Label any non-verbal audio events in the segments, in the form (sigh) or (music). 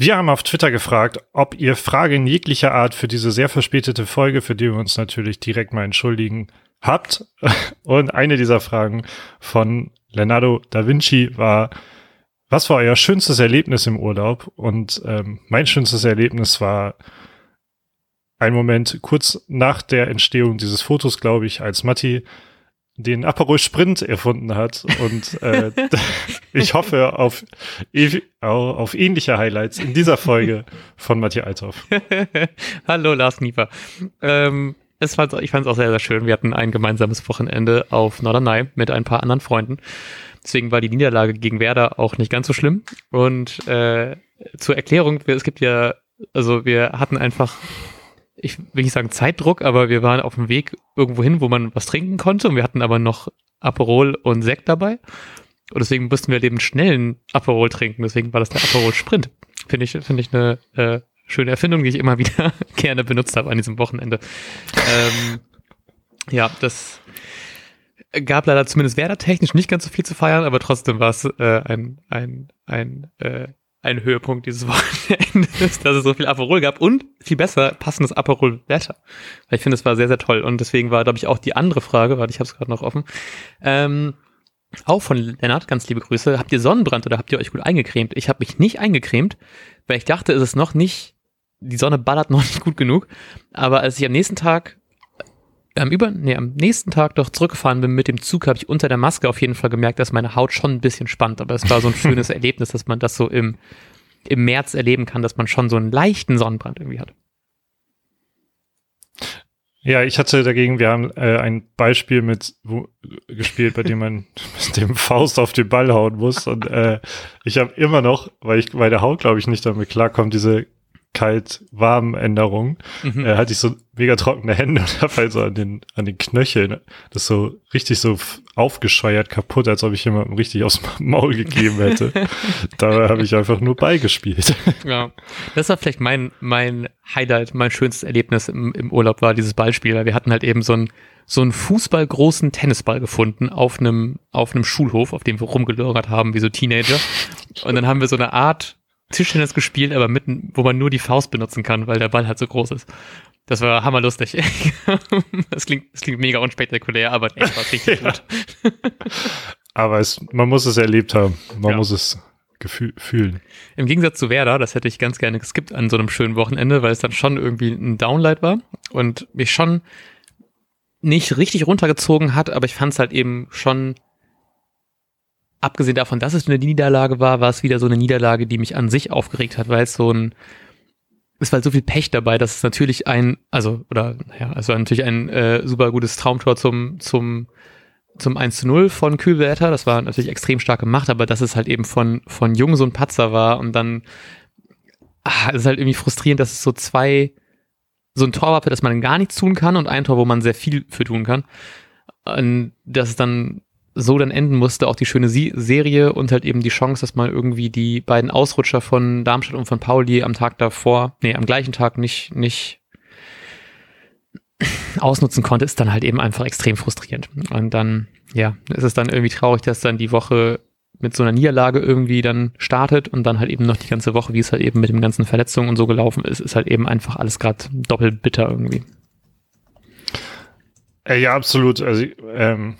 Wir haben auf Twitter gefragt, ob ihr Fragen jeglicher Art für diese sehr verspätete Folge, für die wir uns natürlich direkt mal entschuldigen, habt. (laughs) Und eine dieser Fragen von Leonardo da Vinci war, was war euer schönstes Erlebnis im Urlaub? Und ähm, mein schönstes Erlebnis war ein Moment kurz nach der Entstehung dieses Fotos, glaube ich, als Matti den Aperol Sprint erfunden hat. Und äh, (laughs) ich hoffe auf, auf ähnliche Highlights in dieser Folge von Matthias Althoff. (laughs) Hallo Lars Nieper. Ähm, es fand, ich fand es auch sehr, sehr schön. Wir hatten ein gemeinsames Wochenende auf Norderney mit ein paar anderen Freunden. Deswegen war die Niederlage gegen Werder auch nicht ganz so schlimm. Und äh, zur Erklärung, es gibt ja, also wir hatten einfach ich will nicht sagen Zeitdruck, aber wir waren auf dem Weg irgendwo hin, wo man was trinken konnte und wir hatten aber noch Aperol und Sekt dabei. Und deswegen mussten wir den schnellen Aperol trinken. Deswegen war das der Aperol Sprint. Finde ich, finde ich eine äh, schöne Erfindung, die ich immer (laughs) wieder gerne benutzt habe an diesem Wochenende. ähm, ja, das gab leider zumindest werdertechnisch nicht ganz so viel zu feiern, aber trotzdem war es äh, ein, ein, ein äh, ein Höhepunkt dieses (laughs) Wochenendes, dass es so viel Aperol gab und viel besser passendes Aperol-Wetter. Weil ich finde, es war sehr, sehr toll. Und deswegen war, glaube ich, auch die andere Frage, weil ich habe es gerade noch offen, ähm, auch von Lennart, ganz liebe Grüße. Habt ihr Sonnenbrand oder habt ihr euch gut eingecremt? Ich habe mich nicht eingecremt, weil ich dachte, es ist noch nicht, die Sonne ballert noch nicht gut genug. Aber als ich am nächsten Tag am über, nee, am nächsten Tag doch zurückgefahren bin mit dem Zug, habe ich unter der Maske auf jeden Fall gemerkt, dass meine Haut schon ein bisschen spannt. Aber es war so ein schönes (laughs) Erlebnis, dass man das so im, im März erleben kann, dass man schon so einen leichten Sonnenbrand irgendwie hat. Ja, ich hatte dagegen, wir haben äh, ein Beispiel mit wo, gespielt, bei dem man (laughs) mit dem Faust auf den Ball hauen muss. Und äh, ich habe immer noch, weil ich bei der Haut, glaube ich, nicht damit klarkomme, diese Kalt-Warm-Änderung, mhm. äh, hatte ich so mega trockene Hände (laughs) und habe halt so an den, an den Knöcheln das so richtig so aufgescheuert kaputt, als ob ich jemandem richtig aufs Maul gegeben hätte. (laughs) Dabei habe ich einfach nur beigespielt. Ja, das war vielleicht mein, mein Highlight, mein schönstes Erlebnis im, im Urlaub war dieses Ballspiel, weil wir hatten halt eben so einen so einen fußballgroßen Tennisball gefunden auf einem auf einem Schulhof, auf dem wir rumgelungert haben wie so Teenager. Und dann haben wir so eine Art Tischtennis gespielt, aber mitten, wo man nur die Faust benutzen kann, weil der Ball halt so groß ist. Das war hammerlustig. (laughs) das, klingt, das klingt mega unspektakulär, aber echt war richtig (laughs) ja. gut. aber es, man muss es erlebt haben. Man ja. muss es fühlen. Im Gegensatz zu Werder, das hätte ich ganz gerne geskippt an so einem schönen Wochenende, weil es dann schon irgendwie ein Downlight war und mich schon nicht richtig runtergezogen hat, aber ich fand es halt eben schon abgesehen davon, dass es eine Niederlage war, war es wieder so eine Niederlage, die mich an sich aufgeregt hat, weil es so ein, es war so viel Pech dabei, dass es natürlich ein, also, oder, ja, also natürlich ein äh, super gutes Traumtor zum, zum, zum 1 zu 0 von Kühlwerter. Das war natürlich extrem stark gemacht, aber dass es halt eben von, von Jung so ein Patzer war und dann, ah, es ist halt irgendwie frustrierend, dass es so zwei, so ein Tor war, für das man gar nichts tun kann und ein Tor, wo man sehr viel für tun kann. Und dass es dann so dann enden musste, auch die schöne Serie und halt eben die Chance, dass man irgendwie die beiden Ausrutscher von Darmstadt und von Pauli am Tag davor, nee, am gleichen Tag nicht, nicht ausnutzen konnte, ist dann halt eben einfach extrem frustrierend. Und dann, ja, ist es dann irgendwie traurig, dass dann die Woche mit so einer Niederlage irgendwie dann startet und dann halt eben noch die ganze Woche, wie es halt eben mit den ganzen Verletzungen und so gelaufen ist, ist halt eben einfach alles gerade doppelt bitter irgendwie. Äh, ja, absolut. Also, ähm,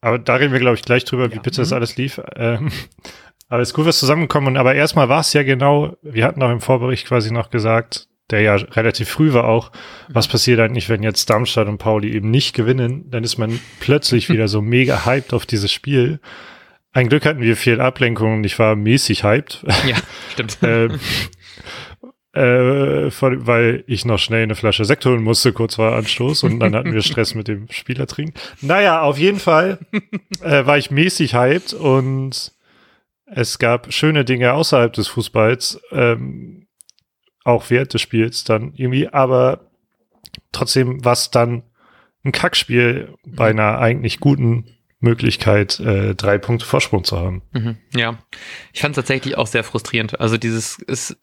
aber da reden wir, glaube ich, gleich drüber, ja. wie bitte das mhm. alles lief. Ähm, (laughs) aber es ist gut, was zusammengekommen. Aber erstmal war es ja genau, wir hatten auch im Vorbericht quasi noch gesagt, der ja relativ früh war auch, was passiert eigentlich, wenn jetzt Darmstadt und Pauli eben nicht gewinnen, dann ist man (laughs) plötzlich wieder so mega hyped auf dieses Spiel. Ein Glück hatten wir viel Ablenkung und ich war mäßig hyped. Ja, (laughs) stimmt. ähm, äh, weil ich noch schnell eine Flasche Sekt holen musste, kurz vor Anstoß und dann hatten wir (laughs) Stress mit dem Spieler trinken. Naja, auf jeden Fall äh, war ich mäßig hyped und es gab schöne Dinge außerhalb des Fußballs, ähm, auch während des Spiels dann irgendwie, aber trotzdem was dann ein Kackspiel bei einer eigentlich guten Möglichkeit, äh, drei Punkte Vorsprung zu haben. Mhm, ja, ich fand es tatsächlich auch sehr frustrierend. Also dieses ist,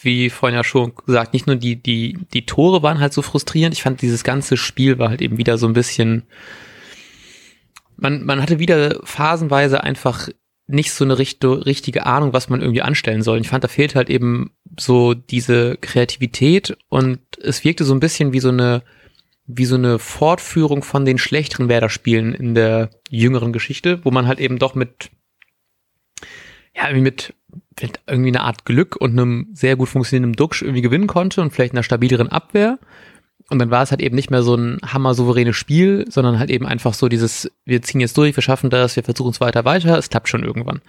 wie vorhin ja schon gesagt, nicht nur die, die, die Tore waren halt so frustrierend, ich fand dieses ganze Spiel war halt eben wieder so ein bisschen, man, man hatte wieder phasenweise einfach nicht so eine richt richtige Ahnung, was man irgendwie anstellen soll. Ich fand, da fehlt halt eben so diese Kreativität und es wirkte so ein bisschen wie so eine wie so eine Fortführung von den schlechteren Werder-Spielen in der jüngeren Geschichte, wo man halt eben doch mit ja, irgendwie mit, mit irgendwie eine Art Glück und einem sehr gut funktionierenden Duxch irgendwie gewinnen konnte und vielleicht einer stabileren Abwehr. Und dann war es halt eben nicht mehr so ein hammer-souveränes Spiel, sondern halt eben einfach so dieses, wir ziehen jetzt durch, wir schaffen das, wir versuchen es weiter, weiter, es klappt schon irgendwann.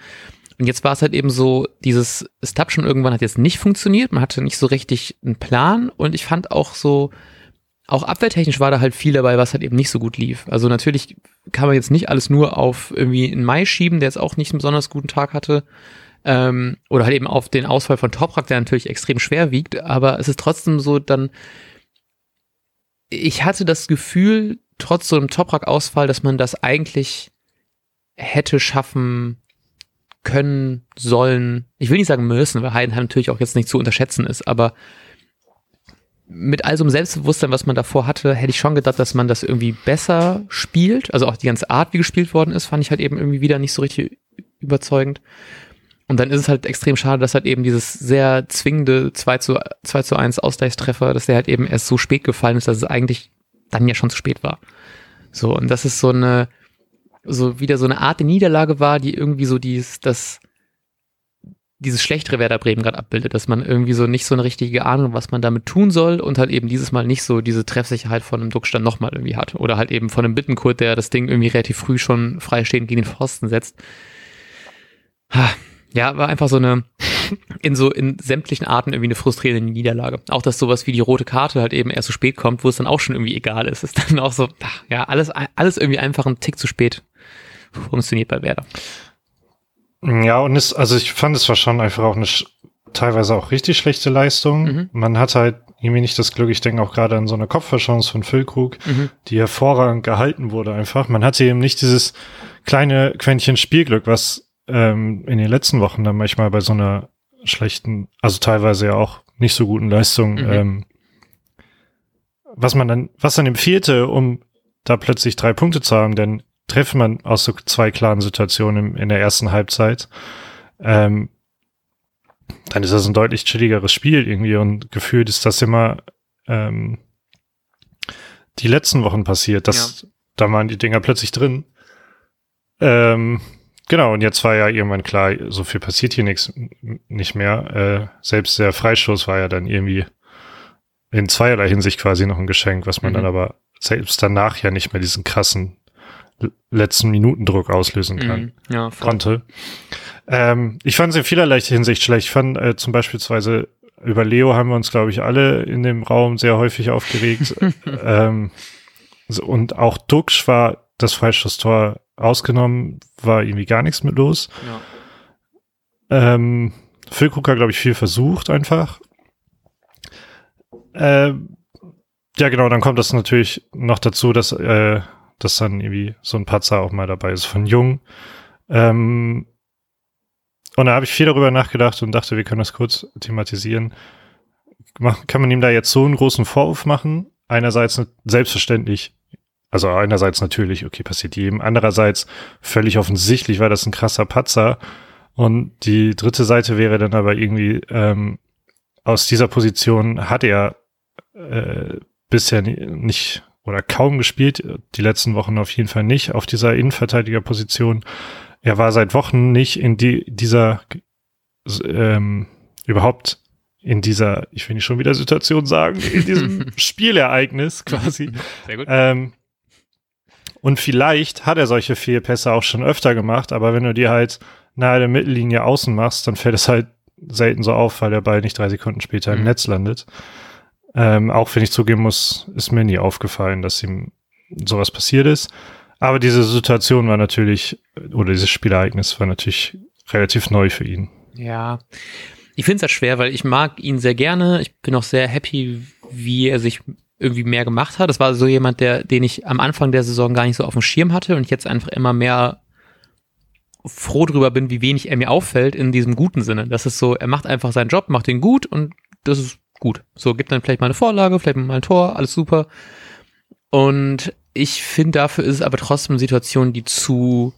Und jetzt war es halt eben so, dieses, es klappt schon irgendwann hat jetzt nicht funktioniert, man hatte nicht so richtig einen Plan und ich fand auch so, auch abwehrtechnisch war da halt viel dabei, was halt eben nicht so gut lief. Also natürlich kann man jetzt nicht alles nur auf irgendwie einen Mai schieben, der jetzt auch nicht einen besonders guten Tag hatte. Ähm, oder halt eben auf den Ausfall von Toprak, der natürlich extrem schwer wiegt, aber es ist trotzdem so dann, ich hatte das Gefühl, trotz so einem Toprak-Ausfall, dass man das eigentlich hätte schaffen können, sollen. Ich will nicht sagen müssen, weil Heidenheim natürlich auch jetzt nicht zu unterschätzen ist, aber mit all so einem Selbstbewusstsein, was man davor hatte, hätte ich schon gedacht, dass man das irgendwie besser spielt. Also auch die ganze Art, wie gespielt worden ist, fand ich halt eben irgendwie wieder nicht so richtig überzeugend. Und dann ist es halt extrem schade, dass halt eben dieses sehr zwingende 2 zu, 2 zu 1 Ausgleichstreffer, dass der halt eben erst so spät gefallen ist, dass es eigentlich dann ja schon zu spät war. So, und das ist so eine, so wieder so eine Art der Niederlage war, die irgendwie so dieses, das, dieses schlechtere Werder Bremen gerade abbildet, dass man irgendwie so nicht so eine richtige Ahnung, was man damit tun soll und halt eben dieses Mal nicht so diese Treffsicherheit von einem Duckstand nochmal irgendwie hat. Oder halt eben von einem Bittenkurt, der das Ding irgendwie relativ früh schon freistehend gegen den Pfosten setzt. Ja, war einfach so eine, in so, in sämtlichen Arten irgendwie eine frustrierende Niederlage. Auch, dass sowas wie die rote Karte halt eben erst so spät kommt, wo es dann auch schon irgendwie egal ist, ist dann auch so, ja, alles, alles irgendwie einfach ein Tick zu spät funktioniert bei Werder. Ja, und es, also ich fand, es war schon einfach auch eine teilweise auch richtig schlechte Leistung. Mhm. Man hat halt irgendwie nicht das Glück, ich denke auch gerade an so eine Kopfverchance von Füllkrug, mhm. die hervorragend gehalten wurde einfach. Man hatte eben nicht dieses kleine Quäntchen Spielglück, was ähm, in den letzten Wochen dann manchmal bei so einer schlechten, also teilweise ja auch nicht so guten Leistung, mhm. ähm, was man dann, was dann empfehlte, um da plötzlich drei Punkte zu haben, denn trifft man aus so zwei klaren Situationen in der ersten Halbzeit, ähm, dann ist das ein deutlich chilligeres Spiel irgendwie und gefühlt ist das immer ähm, die letzten Wochen passiert, dass ja. da waren die Dinger plötzlich drin. Ähm, genau, und jetzt war ja irgendwann klar, so viel passiert hier nichts nicht mehr. Äh, selbst der Freistoß war ja dann irgendwie in zweierlei Hinsicht quasi noch ein Geschenk, was man mhm. dann aber selbst danach ja nicht mehr diesen krassen letzten Minutendruck auslösen kann, mm, ja, konnte. Ähm, ich fand es in vielerlei Hinsicht schlecht. Ich fand äh, zum Beispiel über Leo haben wir uns, glaube ich, alle in dem Raum sehr häufig aufgeregt. (laughs) ähm, und auch Duxch war das Freistoßtor ausgenommen, war irgendwie gar nichts mit los. Ja. Ähm, Füllkrug hat, glaube ich, viel versucht einfach. Äh, ja, genau, dann kommt das natürlich noch dazu, dass äh, dass dann irgendwie so ein Patzer auch mal dabei ist von Jung. Ähm, und da habe ich viel darüber nachgedacht und dachte, wir können das kurz thematisieren. Kann man ihm da jetzt so einen großen Vorwurf machen? Einerseits selbstverständlich, also einerseits natürlich, okay, passiert jedem. Andererseits völlig offensichtlich war das ein krasser Patzer. Und die dritte Seite wäre dann aber irgendwie, ähm, aus dieser Position hat er äh, bisher nicht oder kaum gespielt, die letzten Wochen auf jeden Fall nicht, auf dieser Innenverteidigerposition. Er war seit Wochen nicht in die, dieser, ähm, überhaupt in dieser, ich will nicht schon wieder Situation sagen, in diesem (laughs) Spielereignis quasi. Sehr gut. Ähm, und vielleicht hat er solche Fehlpässe auch schon öfter gemacht, aber wenn du die halt nahe der Mittellinie außen machst, dann fällt es halt selten so auf, weil der Ball nicht drei Sekunden später mhm. im Netz landet. Ähm, auch wenn ich zugeben muss, ist mir nie aufgefallen, dass ihm sowas passiert ist. Aber diese Situation war natürlich, oder dieses Spielereignis war natürlich relativ neu für ihn. Ja, ich finde es halt schwer, weil ich mag ihn sehr gerne. Ich bin auch sehr happy, wie er sich irgendwie mehr gemacht hat. Das war so jemand, der, den ich am Anfang der Saison gar nicht so auf dem Schirm hatte und jetzt einfach immer mehr froh drüber bin, wie wenig er mir auffällt in diesem guten Sinne. Das ist so, er macht einfach seinen Job, macht ihn gut und das ist gut. So, gibt dann vielleicht mal eine Vorlage, vielleicht mal ein Tor, alles super. Und ich finde, dafür ist es aber trotzdem eine Situation, die zu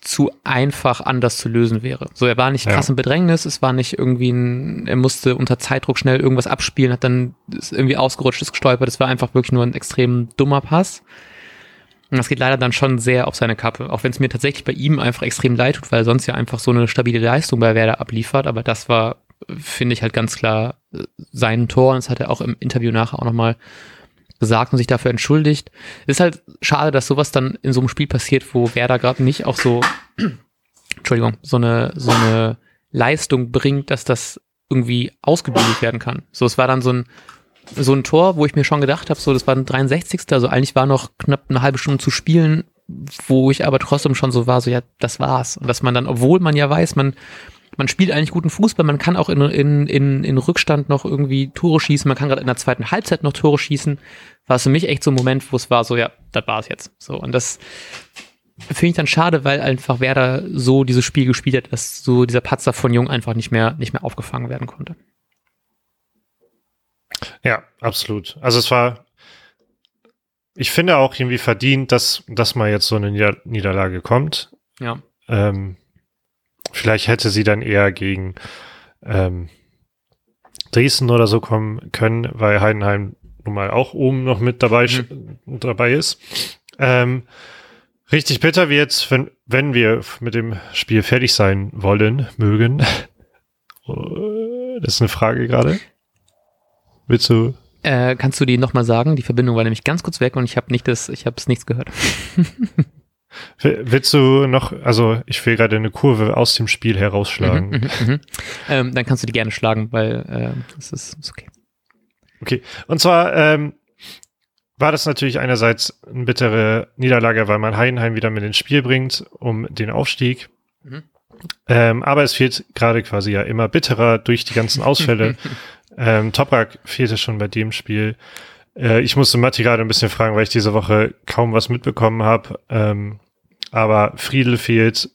zu einfach anders zu lösen wäre. So, er war nicht krass ja. im Bedrängnis, es war nicht irgendwie ein, er musste unter Zeitdruck schnell irgendwas abspielen, hat dann ist irgendwie ausgerutscht, ist gestolpert, es war einfach wirklich nur ein extrem dummer Pass. Und das geht leider dann schon sehr auf seine Kappe, auch wenn es mir tatsächlich bei ihm einfach extrem leid tut, weil er sonst ja einfach so eine stabile Leistung bei Werder abliefert, aber das war, finde ich halt ganz klar äh, sein Tor und das hat er auch im Interview nachher auch nochmal gesagt und sich dafür entschuldigt. ist halt schade, dass sowas dann in so einem Spiel passiert, wo Werder gerade nicht auch so, (clears throat) Entschuldigung, so eine, so eine Leistung bringt, dass das irgendwie ausgebügelt werden kann. So, es war dann so ein, so ein Tor, wo ich mir schon gedacht habe, so, das war ein 63. Also eigentlich war noch knapp eine halbe Stunde zu spielen, wo ich aber trotzdem schon so war, so, ja, das war's. Und dass man dann, obwohl man ja weiß, man man spielt eigentlich guten Fußball, man kann auch in, in, in, in Rückstand noch irgendwie Tore schießen, man kann gerade in der zweiten Halbzeit noch Tore schießen. War es für mich echt so ein Moment, wo es war so, ja, das war es jetzt. So, und das finde ich dann schade, weil einfach Werder so dieses Spiel gespielt hat, dass so dieser Patzer von Jung einfach nicht mehr, nicht mehr aufgefangen werden konnte. Ja, absolut. Also es war, ich finde auch irgendwie verdient, dass, dass mal jetzt so eine Niederlage kommt. Ja. Ähm, Vielleicht hätte sie dann eher gegen ähm, Dresden oder so kommen können, weil Heidenheim nun mal auch oben noch mit dabei, mhm. dabei ist. Ähm, richtig bitter wie jetzt, wenn, wenn wir mit dem Spiel fertig sein wollen, mögen. (laughs) das ist eine Frage gerade. Willst du? Äh, kannst du die nochmal sagen? Die Verbindung war nämlich ganz kurz weg und ich habe nicht das, ich habe es nichts gehört. (laughs) Willst du noch, also ich will gerade eine Kurve aus dem Spiel herausschlagen. Mhm, mh, mh. Ähm, dann kannst du die gerne schlagen, weil äh, das ist, ist okay. Okay, und zwar ähm, war das natürlich einerseits eine bittere Niederlage, weil man Heidenheim wieder mit ins Spiel bringt, um den Aufstieg. Mhm. Ähm, aber es fehlt gerade quasi ja immer bitterer durch die ganzen Ausfälle. (laughs) ähm, Toprak fehlte schon bei dem Spiel. Äh, ich musste Matti gerade ein bisschen fragen, weil ich diese Woche kaum was mitbekommen habe. Ähm, aber Friedel fehlt.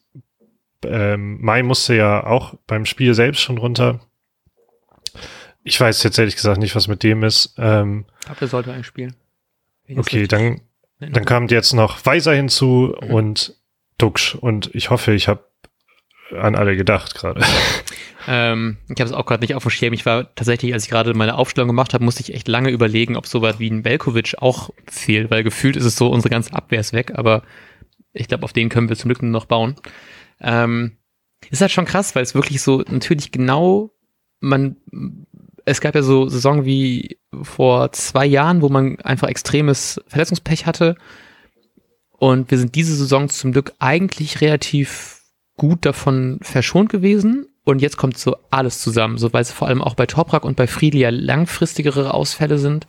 Ähm, Mai musste ja auch beim Spiel selbst schon runter. Ich weiß jetzt ehrlich gesagt nicht, was mit dem ist. Ähm, Aber er sollte eigentlich spielen. Okay, dann, dann kam jetzt noch Weiser hinzu mhm. und Duxch. Und ich hoffe, ich habe an alle gedacht gerade. Ähm, ich habe es auch gerade nicht auf dem Schirm. Ich war tatsächlich, als ich gerade meine Aufstellung gemacht habe, musste ich echt lange überlegen, ob sowas wie ein Belkovic auch fehlt, weil gefühlt ist es so, unsere ganze Abwehr ist weg, aber ich glaube, auf den können wir zum Glück noch bauen. Ähm, ist halt schon krass, weil es wirklich so natürlich genau man es gab ja so Saison wie vor zwei Jahren, wo man einfach extremes Verletzungspech hatte. Und wir sind diese Saison zum Glück eigentlich relativ gut davon verschont gewesen. Und jetzt kommt so alles zusammen, so weil es vor allem auch bei Toprak und bei Friedli ja langfristigere Ausfälle sind.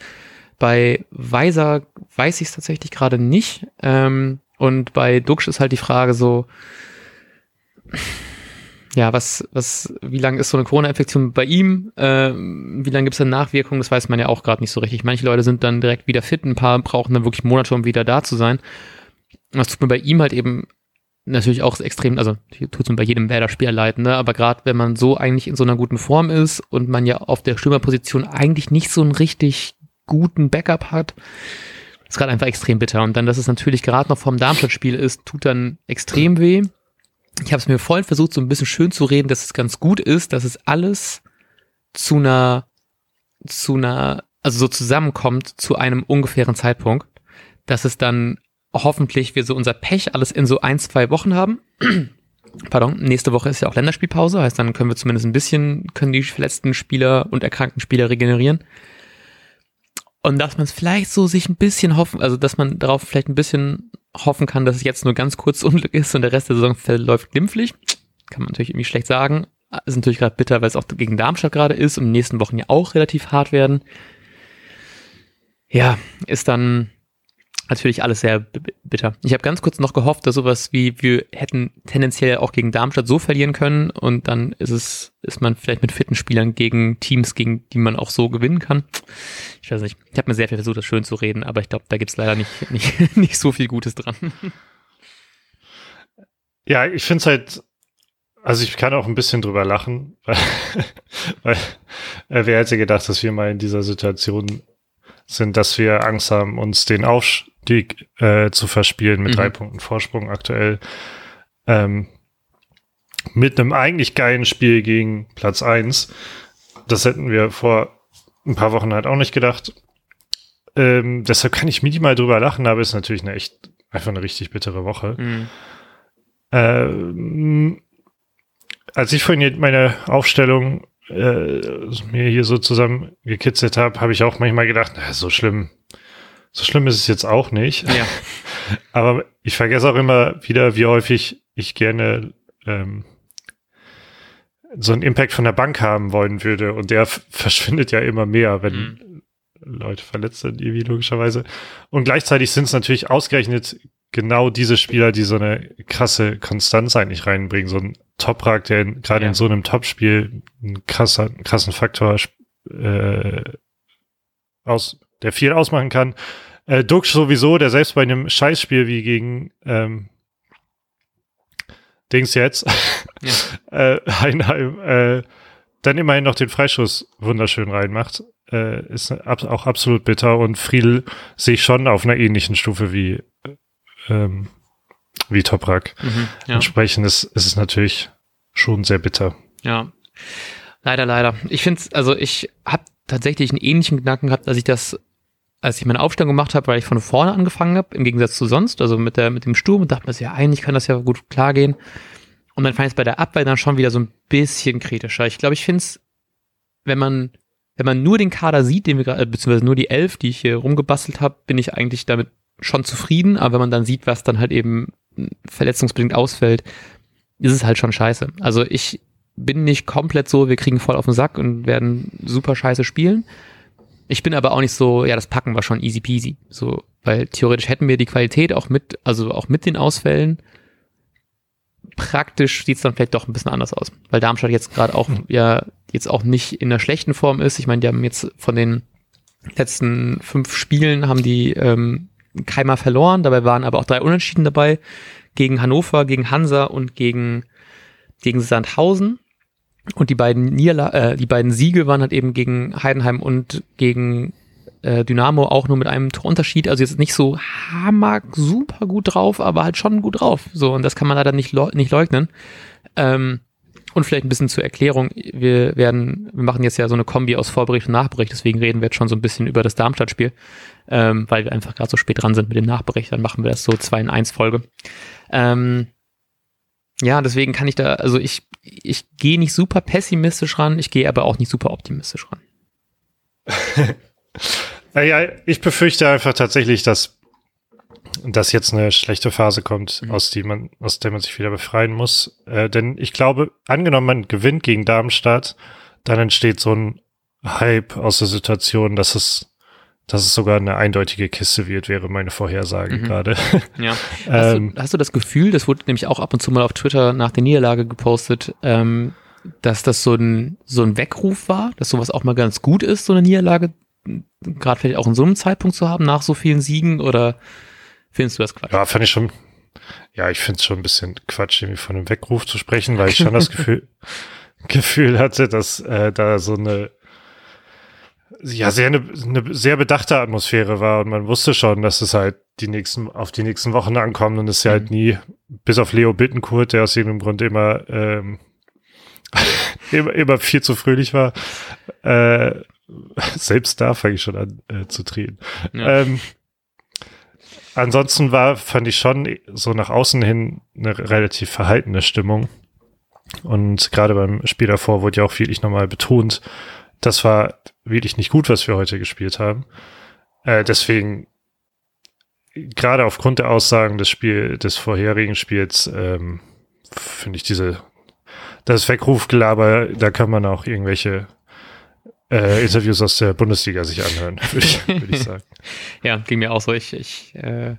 Bei Weiser weiß ich es tatsächlich gerade nicht. Ähm, und bei Duxch ist halt die Frage so, ja, was, was, wie lange ist so eine Corona-Infektion bei ihm? Ähm, wie lange gibt es Nachwirkungen? Das weiß man ja auch gerade nicht so richtig. Manche Leute sind dann direkt wieder fit, ein paar brauchen dann wirklich Monate, um wieder da zu sein. Das tut mir bei ihm halt eben natürlich auch extrem, also tut es mir bei jedem Werder-Spieler leid, ne? aber gerade wenn man so eigentlich in so einer guten Form ist und man ja auf der Stürmerposition eigentlich nicht so einen richtig guten Backup hat, ist gerade einfach extrem bitter. Und dann, dass es natürlich gerade noch vom Darmstadt-Spiel ist, tut dann extrem weh. Ich habe es mir vorhin versucht, so ein bisschen schön zu reden, dass es ganz gut ist, dass es alles zu einer, zu einer, also so zusammenkommt zu einem ungefähren Zeitpunkt, dass es dann hoffentlich wir so unser Pech alles in so ein, zwei Wochen haben. (clears throat) Pardon, nächste Woche ist ja auch Länderspielpause, heißt dann können wir zumindest ein bisschen, können die verletzten Spieler und erkrankten Spieler regenerieren. Und dass man es vielleicht so sich ein bisschen hoffen, also dass man darauf vielleicht ein bisschen hoffen kann, dass es jetzt nur ganz kurz (laughs) Unglück ist und der Rest der Saison verläuft glimpflich. Kann man natürlich irgendwie schlecht sagen. Ist natürlich gerade bitter, weil es auch gegen Darmstadt gerade ist und in den nächsten Wochen ja auch relativ hart werden. Ja, ist dann natürlich alles sehr bitter. Ich habe ganz kurz noch gehofft, dass sowas wie wir hätten tendenziell auch gegen Darmstadt so verlieren können und dann ist es ist man vielleicht mit fitten Spielern gegen Teams, gegen die man auch so gewinnen kann. Ich weiß nicht. Ich habe mir sehr viel versucht, das schön zu reden, aber ich glaube, da gibt's leider nicht, (laughs) nicht, nicht so viel Gutes dran. (laughs) Ja, ich finde es halt, also ich kann auch ein bisschen drüber lachen, (laughs) weil, weil äh, wer hätte gedacht, dass wir mal in dieser Situation sind, dass wir Angst haben, uns den Aufstieg äh, zu verspielen mit mhm. drei Punkten Vorsprung aktuell. ähm, mit einem eigentlich geilen Spiel gegen Platz eins. Das hätten wir vor ein paar Wochen halt auch nicht gedacht. Ähm, deshalb kann ich minimal drüber lachen, aber ist natürlich eine echt, einfach eine richtig bittere Woche. Mhm. Ähm, als ich vorhin meine Aufstellung äh, mir hier so zusammen gekitzelt habe, habe ich auch manchmal gedacht, na, so schlimm, so schlimm ist es jetzt auch nicht. Ja. (laughs) Aber ich vergesse auch immer wieder, wie häufig ich gerne ähm, so einen Impact von der Bank haben wollen würde. Und der verschwindet ja immer mehr, wenn mhm. Leute verletzt sind, irgendwie logischerweise. Und gleichzeitig sind es natürlich ausgerechnet genau diese Spieler, die so eine krasse Konstanz eigentlich reinbringen. So ein Toprak, der gerade ja. in so einem Topspiel einen krasser, krassen Faktor äh, aus, der viel ausmachen kann. Äh, Dux sowieso, der selbst bei einem Scheißspiel wie gegen ähm, Dings jetzt, ja. (laughs) äh, Heinheim, äh, dann immerhin noch den Freischuss wunderschön reinmacht, äh, ist ab, auch absolut bitter und Friedel sehe ich schon auf einer ähnlichen Stufe wie, ähm, wie Toprak. Mhm, ja. Entsprechend ist, ist es natürlich schon sehr bitter. Ja, leider, leider. Ich finde also ich habe tatsächlich einen ähnlichen Gedanken gehabt, als ich das als ich meine Aufstellung gemacht habe, weil ich von vorne angefangen habe, im Gegensatz zu sonst, also mit, der, mit dem Sturm und dachte mir, ja, eigentlich kann das ja gut klar gehen. Und dann fand ich es bei der Abwehr dann schon wieder so ein bisschen kritischer. Ich glaube, ich finde es, wenn man, wenn man nur den Kader sieht, den wir gerade, beziehungsweise nur die elf, die ich hier rumgebastelt habe, bin ich eigentlich damit schon zufrieden. Aber wenn man dann sieht, was dann halt eben verletzungsbedingt ausfällt, ist es halt schon scheiße. Also ich bin nicht komplett so, wir kriegen voll auf den Sack und werden super scheiße spielen. Ich bin aber auch nicht so, ja, das packen wir schon easy peasy. So, weil theoretisch hätten wir die Qualität auch mit, also auch mit den Ausfällen. Praktisch sieht es dann vielleicht doch ein bisschen anders aus. Weil Darmstadt jetzt gerade auch mhm. ja jetzt auch nicht in der schlechten Form ist. Ich meine, die haben jetzt von den letzten fünf Spielen haben die ähm, keinmal verloren, dabei waren aber auch drei Unentschieden dabei. Gegen Hannover, gegen Hansa und gegen, gegen Sandhausen. Und die beiden Niederla äh, die beiden Siege waren halt eben gegen Heidenheim und gegen äh, Dynamo auch nur mit einem Torunterschied. Also jetzt nicht so hammer super gut drauf, aber halt schon gut drauf. So, und das kann man leider nicht, nicht leugnen. Ähm, und vielleicht ein bisschen zur Erklärung. Wir werden, wir machen jetzt ja so eine Kombi aus Vorbericht und Nachbericht, deswegen reden wir jetzt schon so ein bisschen über das Darmstadt-Spiel, ähm, weil wir einfach gerade so spät dran sind mit dem Nachbericht. Dann machen wir das so 2 in 1 Folge. Ähm, ja, deswegen kann ich da, also ich, ich gehe nicht super pessimistisch ran, ich gehe aber auch nicht super optimistisch ran. (laughs) naja, ich befürchte einfach tatsächlich, dass, dass jetzt eine schlechte Phase kommt, mhm. aus, die man, aus der man sich wieder befreien muss. Äh, denn ich glaube, angenommen, man gewinnt gegen Darmstadt, dann entsteht so ein Hype aus der Situation, dass es dass es sogar eine eindeutige Kiste wird, wäre meine Vorhersage mhm. gerade. (laughs) Ja. (laughs) Hast, ähm, du, hast, du, das Gefühl, das wurde nämlich auch ab und zu mal auf Twitter nach der Niederlage gepostet, ähm, dass das so ein, so ein Weckruf war, dass sowas auch mal ganz gut ist, so eine Niederlage, gerade vielleicht auch in so einem Zeitpunkt zu haben, nach so vielen Siegen, oder findest du das Quatsch? Ja, fand ich schon, ja, ich finde es schon ein bisschen Quatsch, irgendwie von einem Weckruf zu sprechen, weil ich schon das (laughs) Gefühl, Gefühl hatte, dass äh, da so eine ja sehr eine, eine sehr bedachte Atmosphäre war und man wusste schon, dass es halt die nächsten auf die nächsten Wochen ankommt und es ja halt mhm. nie bis auf Leo Bittenkurt, der aus irgendeinem Grund immer ähm, (laughs) immer, immer viel zu fröhlich war, äh, (laughs) selbst da fange ich schon an äh, zu drehen. Ja. Ähm, ansonsten war, fand ich schon so nach außen hin eine relativ verhaltene Stimmung. Und gerade beim Spiel davor wurde ja auch wirklich nochmal betont, das war wirklich nicht gut, was wir heute gespielt haben. Äh, deswegen, gerade aufgrund der Aussagen des Spiel, des vorherigen Spiels, ähm, finde ich diese, das Weckrufgelaber, da kann man auch irgendwelche äh, Interviews aus der Bundesliga sich anhören, (laughs) würde ich, würd ich sagen. (laughs) ja, ging mir auch so. Ich, ich äh,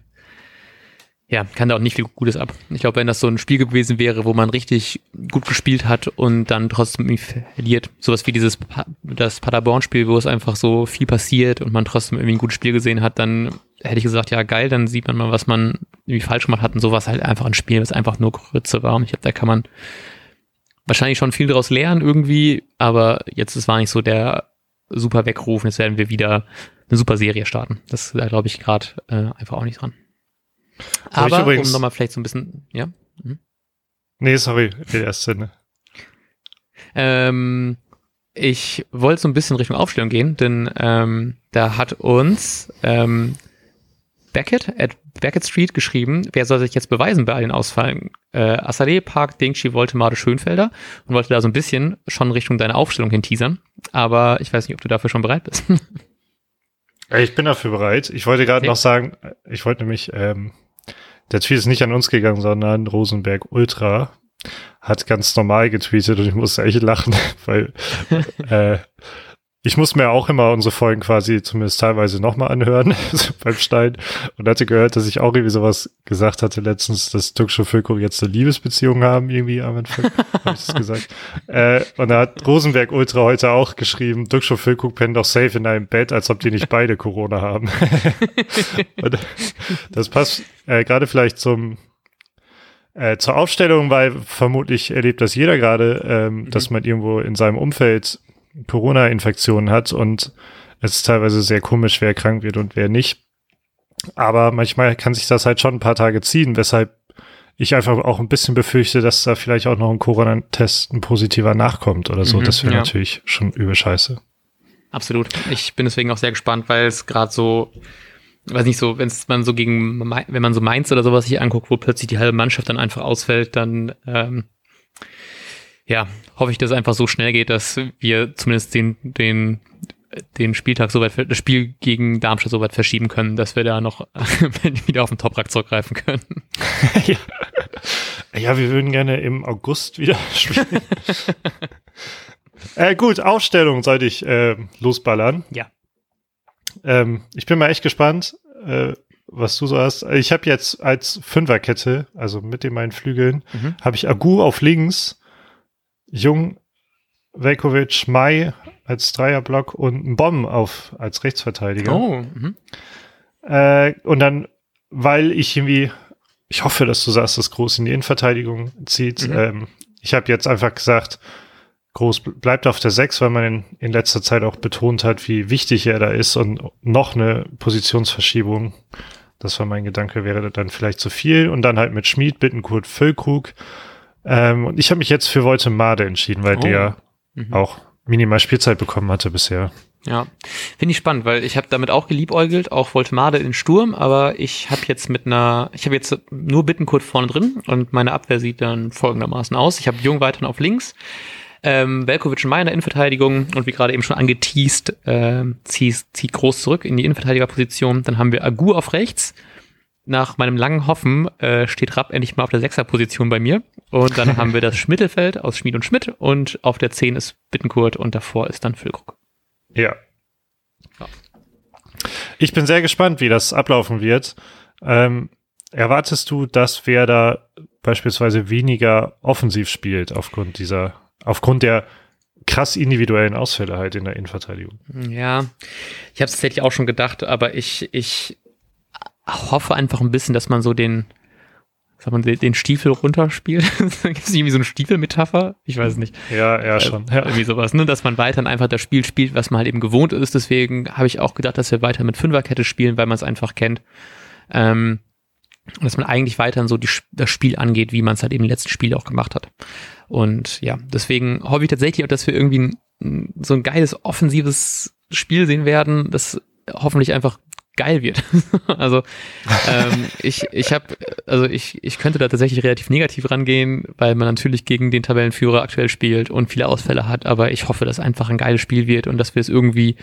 ja, kann da auch nicht viel Gutes ab. Ich glaube, wenn das so ein Spiel gewesen wäre, wo man richtig gut gespielt hat und dann trotzdem verliert, sowas wie dieses pa das Paderborn-Spiel, wo es einfach so viel passiert und man trotzdem irgendwie ein gutes Spiel gesehen hat, dann hätte ich gesagt, ja geil, dann sieht man mal, was man irgendwie falsch gemacht hat und sowas halt einfach ein Spiel, was einfach nur Grütze war. Und ich glaube, da kann man wahrscheinlich schon viel daraus lernen irgendwie, aber jetzt ist war nicht so der super Weckruf. Jetzt werden wir wieder eine super Serie starten. Das da glaube ich gerade äh, einfach auch nicht dran. Aber übrigens, um nochmal vielleicht so ein bisschen, ja. Mhm. Nee, sorry, die erste. Ne? Ähm, ich wollte so ein bisschen Richtung Aufstellung gehen, denn ähm, da hat uns ähm, Beckett at Beckett Street geschrieben, wer soll sich jetzt beweisen bei all den Ausfallen? Äh, Asade, Park, Dingchi, Voltemade, Schönfelder und wollte da so ein bisschen schon Richtung deiner Aufstellung hin teasern. Aber ich weiß nicht, ob du dafür schon bereit bist. (laughs) ich bin dafür bereit. Ich wollte gerade okay. noch sagen, ich wollte nämlich, ähm, der Tweet ist nicht an uns gegangen, sondern Rosenberg Ultra hat ganz normal getweetet und ich musste echt lachen, (laughs) weil äh, ich muss mir auch immer unsere Folgen quasi zumindest teilweise nochmal anhören (laughs) beim Stein und hatte gehört, dass ich auch irgendwie sowas gesagt hatte letztens, dass und Völko jetzt eine Liebesbeziehung haben, irgendwie am Anfang, (laughs) habe ich das gesagt. Äh, und da hat Rosenberg Ultra heute auch geschrieben, und Völko pennen doch safe in einem Bett, als ob die nicht beide Corona haben. (laughs) und das passt äh, gerade vielleicht zum äh, zur Aufstellung, weil vermutlich erlebt das jeder gerade, ähm, mhm. dass man irgendwo in seinem Umfeld Corona-Infektionen hat und es ist teilweise sehr komisch, wer krank wird und wer nicht. Aber manchmal kann sich das halt schon ein paar Tage ziehen, weshalb ich einfach auch ein bisschen befürchte, dass da vielleicht auch noch ein Corona-Test ein positiver nachkommt oder so. Mhm, das wäre ja. natürlich schon übel scheiße. Absolut. Ich bin deswegen auch sehr gespannt, weil es gerade so, weiß nicht so, wenn man so gegen, wenn man so Mainz oder sowas sich anguckt, wo plötzlich die halbe Mannschaft dann einfach ausfällt, dann ähm, ja, hoffe ich, dass es einfach so schnell geht, dass wir zumindest den, den, den Spieltag so weit, das Spiel gegen Darmstadt so weit verschieben können, dass wir da noch (laughs) wieder auf den Toprak zurückgreifen können. (laughs) ja. ja, wir würden gerne im August wieder (laughs) spielen. äh, gut, Aufstellung sollte ich äh, losballern. Ja. Ähm, ich bin mal echt gespannt, äh, was du so hast. Ich habe jetzt als Fünferkette, also mit den meinen Flügeln, mhm. habe ich Agu auf links, Jung, Velkovic, Mai als Dreierblock und ein Bomb auf als Rechtsverteidiger. Oh, mhm. äh, und dann, weil ich irgendwie, ich hoffe, dass du sagst, dass Groß in die Innenverteidigung zieht. Mhm. Ähm, ich habe jetzt einfach gesagt, Groß bleibt auf der 6, weil man in, in, letzter Zeit auch betont hat, wie wichtig er da ist und noch eine Positionsverschiebung. Das war mein Gedanke, wäre dann vielleicht zu viel. Und dann halt mit Schmid, Bittenkurt, Füllkrug ähm, und ich habe mich jetzt für Made entschieden, weil oh. der mhm. auch minimal Spielzeit bekommen hatte bisher. Ja, finde ich spannend, weil ich habe damit auch geliebäugelt, auch Made in Sturm, aber ich habe jetzt mit einer, ich habe jetzt nur Bittenkurt vorne drin und meine Abwehr sieht dann folgendermaßen aus. Ich habe Jung weiterhin auf links, ähm, Velkovic und Mai in der Innenverteidigung und wie gerade eben schon angeteased, äh, zieht, zieht groß zurück in die Innenverteidigerposition. Dann haben wir Agu auf rechts, nach meinem langen Hoffen äh, steht Rapp endlich mal auf der Sechserposition bei mir. Und dann haben wir das (laughs) Mittelfeld aus Schmid und Schmidt und auf der 10 ist Bittenkurt und davor ist dann Füllkrug. Ja. ja. Ich bin sehr gespannt, wie das ablaufen wird. Ähm, erwartest du, dass wer da beispielsweise weniger offensiv spielt aufgrund dieser, aufgrund der krass individuellen Ausfälle halt in der Innenverteidigung? Ja, ich habe es tatsächlich auch schon gedacht, aber ich, ich hoffe einfach ein bisschen, dass man so den, sag man, den Stiefel runterspielt. (laughs) Gibt es irgendwie so eine Stiefelmetapher? Ich weiß nicht. Ja, ja, äh, schon. Ja. Irgendwie sowas, ne? Dass man weiterhin einfach das Spiel spielt, was man halt eben gewohnt ist. Deswegen habe ich auch gedacht, dass wir weiter mit Fünferkette spielen, weil man es einfach kennt. Ähm, dass man eigentlich weiterhin so die, das Spiel angeht, wie man es halt eben im letzten Spiel auch gemacht hat. Und ja, deswegen hoffe ich tatsächlich auch, dass wir irgendwie ein, so ein geiles offensives Spiel sehen werden, das hoffentlich einfach geil wird. (laughs) also ähm, ich, ich habe, also ich, ich könnte da tatsächlich relativ negativ rangehen, weil man natürlich gegen den Tabellenführer aktuell spielt und viele Ausfälle hat, aber ich hoffe, dass einfach ein geiles Spiel wird und dass wir es irgendwie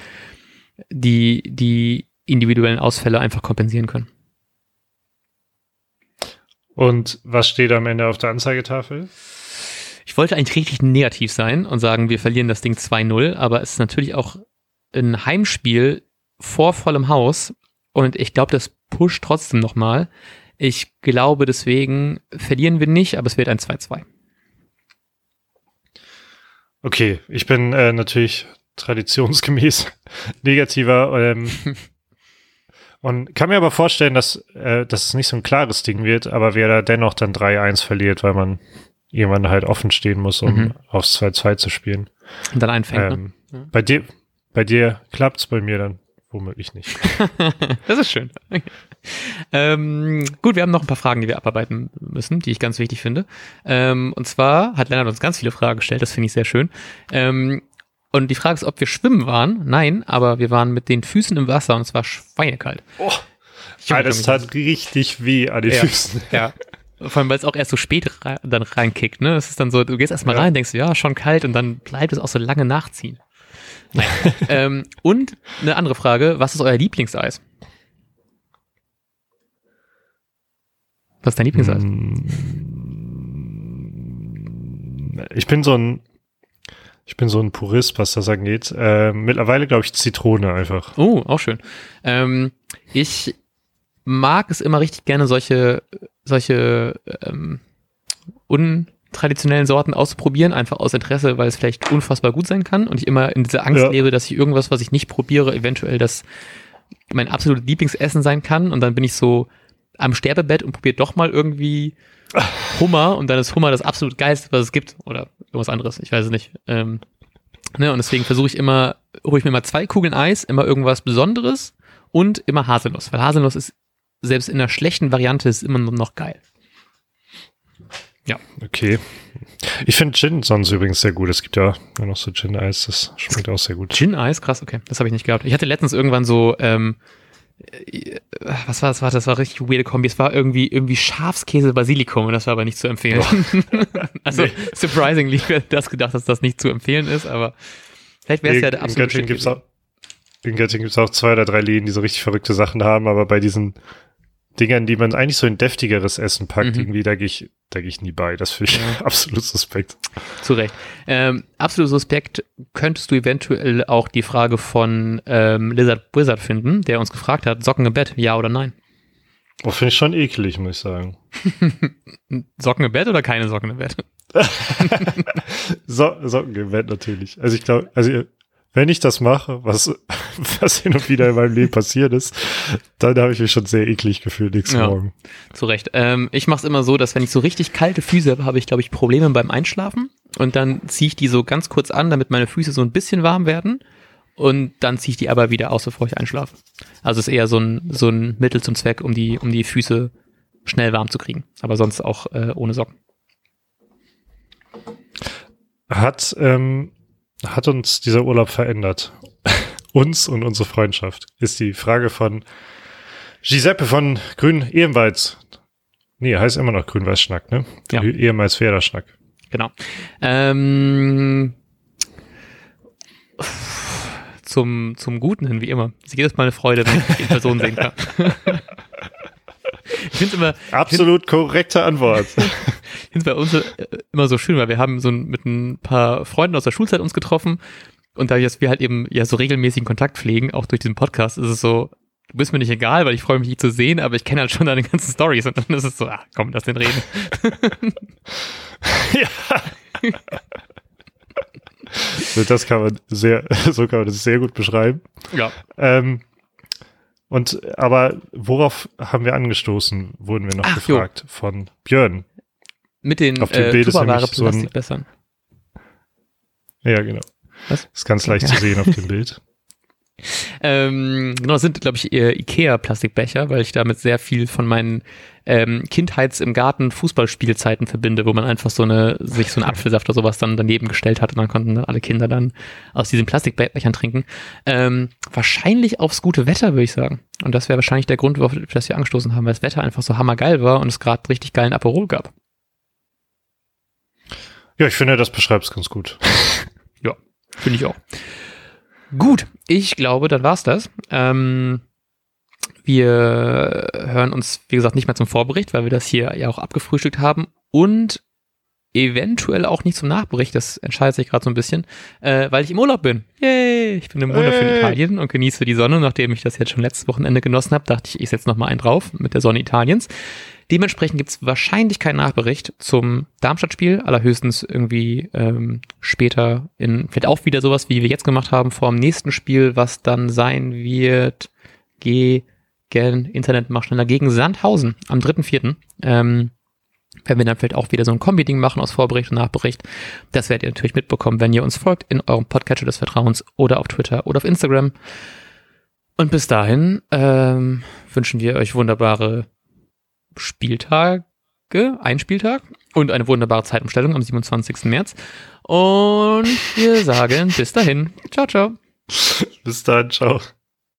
die, die individuellen Ausfälle einfach kompensieren können. Und was steht am Ende auf der Anzeigetafel? Ich wollte eigentlich richtig negativ sein und sagen, wir verlieren das Ding 2-0, aber es ist natürlich auch ein Heimspiel vor vollem Haus und ich glaube, das pusht trotzdem nochmal. Ich glaube, deswegen verlieren wir nicht, aber es wird ein 2-2. Okay, ich bin äh, natürlich traditionsgemäß (laughs) negativer ähm, (laughs) und kann mir aber vorstellen, dass, äh, dass es nicht so ein klares Ding wird, aber wer da dennoch dann 3-1 verliert, weil man irgendwann halt offen stehen muss, um mhm. aufs 2-2 zu spielen. Und dann einfängt. Ähm, ne? Bei dir, bei dir klappt's, bei mir dann womöglich nicht. (laughs) das ist schön. Okay. ähm, gut, wir haben noch ein paar Fragen, die wir abarbeiten müssen, die ich ganz wichtig finde. Ähm, und zwar hat Lennart uns ganz viele Fragen gestellt, das finde ich sehr schön. Ähm, und die Frage ist, ob wir schwimmen waren. Nein, aber wir waren mit den Füßen im Wasser und es war schweinekalt. Oh, ja, das tat richtig weh an den ja, Füßen. Ja. Vor allem, weil es auch erst so spät rein, dann reinkickt, ne? Es ist dann so, du gehst erstmal ja. rein, denkst, ja, schon kalt und dann bleibt es auch so lange nachziehen. (laughs) ähm, und eine andere Frage, was ist euer Lieblingseis? Was ist dein Lieblingseis? Hm. Ich bin so ein ich bin so ein Purist, was das angeht. Äh, mittlerweile glaube ich Zitrone einfach. Oh, auch schön. Ähm, ich mag es immer richtig gerne, solche, solche ähm, untraditionellen Sorten auszuprobieren, einfach aus Interesse, weil es vielleicht unfassbar gut sein kann und ich immer in dieser Angst ja. lebe, dass ich irgendwas, was ich nicht probiere, eventuell das mein absolutes Lieblingsessen sein kann und dann bin ich so am Sterbebett und probiere doch mal irgendwie Hummer und dann ist Hummer das absolut geilste, was es gibt. Oder irgendwas anderes, ich weiß es nicht. Ähm, ne, und deswegen versuche ich immer, hole ich mir mal zwei Kugeln Eis, immer irgendwas Besonderes und immer Haselnuss. Weil Haselnuss ist selbst in der schlechten Variante ist immer noch geil. Ja. Okay. Ich finde Gin sonst übrigens sehr gut. Es gibt ja noch so Gin-Eis, das schmeckt auch sehr gut. Gin-Eis? Krass, okay. Das habe ich nicht gehabt. Ich hatte letztens irgendwann so, ähm, äh, was war das? War, das war richtig weirde Kombi. Es war irgendwie, irgendwie Schafskäse Basilikum und das war aber nicht zu empfehlen. (laughs) also, nee. surprisingly wäre das gedacht, dass das nicht zu empfehlen ist, aber vielleicht wäre es ja der absolute In Göttingen gibt es auch zwei oder drei Läden, die so richtig verrückte Sachen haben, aber bei diesen Dingern, die man eigentlich so in deftigeres Essen packt, mhm. irgendwie, da gehe ich, da gehe ich nie bei. Das finde ich ja. (laughs) absolut suspekt. Zu Recht. Ähm, absolut suspekt könntest du eventuell auch die Frage von ähm, Lizard Wizard finden, der uns gefragt hat, Socken im Bett, ja oder nein? Oh, finde ich schon eklig, muss ich sagen. (laughs) Socken im Bett oder keine Socken im Bett? (laughs) so Socken im Bett natürlich. Also ich glaube, also wenn ich das mache, was, (laughs) was hin und wieder in meinem Leben passiert ist, dann habe ich mich schon sehr eklig gefühlt nächsten ja, Morgen. Zu Recht. Ähm, ich mache es immer so, dass wenn ich so richtig kalte Füße habe, habe ich, glaube ich, Probleme beim Einschlafen. Und dann ziehe ich die so ganz kurz an, damit meine Füße so ein bisschen warm werden. Und dann ziehe ich die aber wieder aus, bevor ich einschlafe. Also es ist eher so ein, so ein Mittel zum Zweck, um die, um die Füße schnell warm zu kriegen. Aber sonst auch äh, ohne Socken. Hat ähm, hat uns dieser Urlaub verändert? (laughs) uns und unsere Freundschaft? Ist die Frage von Giuseppe von Grün Ehemals. Nee, heißt immer noch Grün-Weiß-Schnack, ne? Ja. Ehemals Pferderschnack. Genau. Ähm, zum, zum Guten hin, wie immer. Es ist jedes Mal eine Freude, wenn ich die Person sehen kann. (laughs) (laughs) ich finde immer. Absolut find, korrekte Antwort. (laughs) ich finde es bei uns äh, immer so schön, weil wir haben so mit ein paar Freunden aus der Schulzeit uns getroffen und dadurch, dass wir halt eben ja so regelmäßigen Kontakt pflegen, auch durch diesen Podcast, ist es so, du bist mir nicht egal, weil ich freue mich, dich zu sehen, aber ich kenne halt schon deine ganzen Stories und dann ist es so, ah, komm, lass den reden. (laughs) ja. (laughs) das kann man sehr, so kann man das sehr gut beschreiben. Ja. Ähm, und aber worauf haben wir angestoßen, wurden wir noch Ach, gefragt jo. von Björn. Mit den Auf dem äh, Bild ist nämlich so ein. Ja, genau. Was? Ist ganz leicht ja. zu sehen auf dem Bild. (laughs) Ähm, genau, das sind, glaube ich, Ikea-Plastikbecher, weil ich damit sehr viel von meinen ähm, Kindheits- im Garten Fußballspielzeiten verbinde, wo man einfach so eine, sich so einen Apfelsaft oder sowas dann daneben gestellt hat und dann konnten alle Kinder dann aus diesen Plastikbechern trinken. Ähm, wahrscheinlich aufs gute Wetter, würde ich sagen. Und das wäre wahrscheinlich der Grund, warum wir das hier angestoßen haben, weil das Wetter einfach so hammergeil war und es gerade richtig geilen Aperol gab. Ja, ich finde, das beschreibt es ganz gut. (laughs) ja, finde ich auch. Gut, ich glaube, dann war's das. Ähm, wir hören uns, wie gesagt, nicht mehr zum Vorbericht, weil wir das hier ja auch abgefrühstückt haben und eventuell auch nicht zum Nachbericht, das entscheidet sich gerade so ein bisschen, äh, weil ich im Urlaub bin. Yay! Ich bin im Urlaub hey. in Italien und genieße die Sonne. Nachdem ich das jetzt schon letztes Wochenende genossen habe, dachte ich, ich setze noch mal einen drauf mit der Sonne Italiens. Dementsprechend gibt es wahrscheinlich keinen Nachbericht zum Darmstadt-Spiel, allerhöchstens irgendwie ähm, später in, vielleicht auch wieder sowas, wie wir jetzt gemacht haben, vor dem nächsten Spiel, was dann sein wird gegen Internet mach schneller gegen Sandhausen am 3.4. Ähm, wenn wir dann vielleicht auch wieder so ein Kombi-Ding machen aus Vorbericht und Nachbericht. Das werdet ihr natürlich mitbekommen, wenn ihr uns folgt in eurem Podcatcher des Vertrauens oder auf Twitter oder auf Instagram. Und bis dahin ähm, wünschen wir euch wunderbare Spieltage, ein Spieltag und eine wunderbare Zeitumstellung am 27. März. Und wir sagen bis dahin. Ciao, ciao. Bis dahin, ciao.